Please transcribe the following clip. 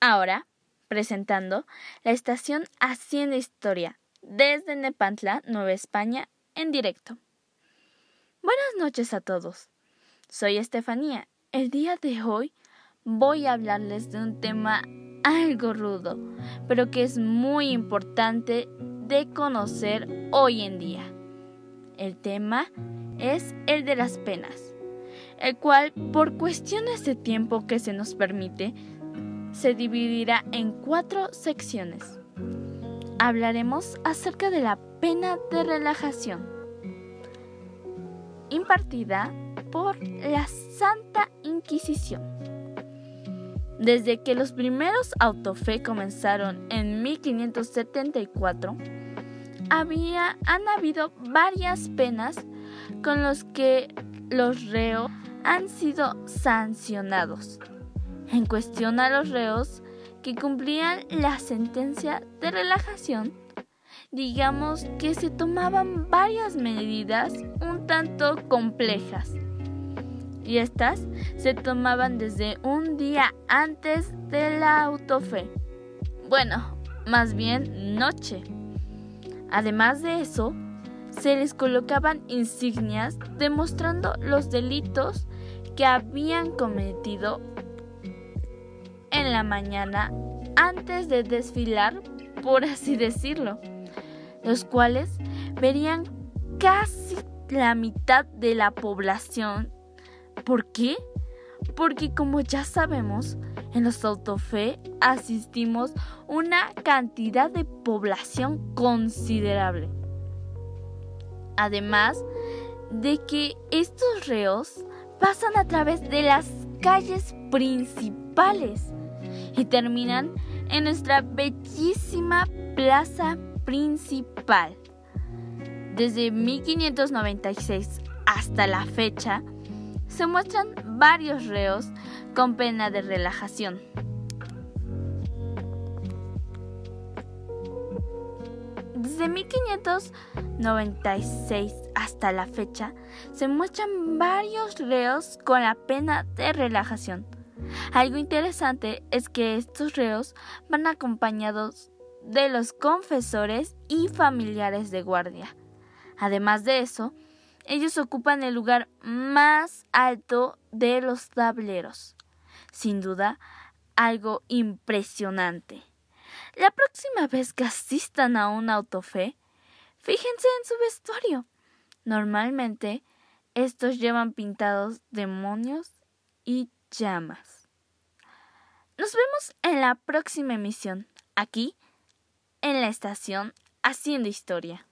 Ahora, presentando la estación Hacienda Historia desde Nepantla, Nueva España, en directo. Buenas noches a todos. Soy Estefanía. El día de hoy voy a hablarles de un tema algo rudo, pero que es muy importante de conocer hoy en día. El tema es el de las penas, el cual por cuestiones de tiempo que se nos permite, se dividirá en cuatro secciones. Hablaremos acerca de la pena de relajación, impartida por la Santa Inquisición. Desde que los primeros autofe comenzaron en 1574, había, han habido varias penas con los que los reos han sido sancionados. En cuestión a los reos que cumplían la sentencia de relajación, digamos que se tomaban varias medidas un tanto complejas. Y estas se tomaban desde un día antes de la autofe. Bueno, más bien noche. Además de eso, se les colocaban insignias demostrando los delitos que habían cometido en la mañana antes de desfilar, por así decirlo, los cuales verían casi la mitad de la población. ¿Por qué? Porque como ya sabemos, en los autofe asistimos una cantidad de población considerable. Además de que estos reos pasan a través de las calles principales y terminan en nuestra bellísima plaza principal. Desde 1596 hasta la fecha, se muestran varios reos con pena de relajación. Desde 1596 hasta la fecha, se muestran varios reos con la pena de relajación. Algo interesante es que estos reos van acompañados de los confesores y familiares de guardia. Además de eso, ellos ocupan el lugar más alto de los tableros. Sin duda, algo impresionante. La próxima vez que asistan a un autofe, fíjense en su vestuario. Normalmente, estos llevan pintados demonios y llamas. Nos vemos en la próxima emisión, aquí, en la estación Haciendo Historia.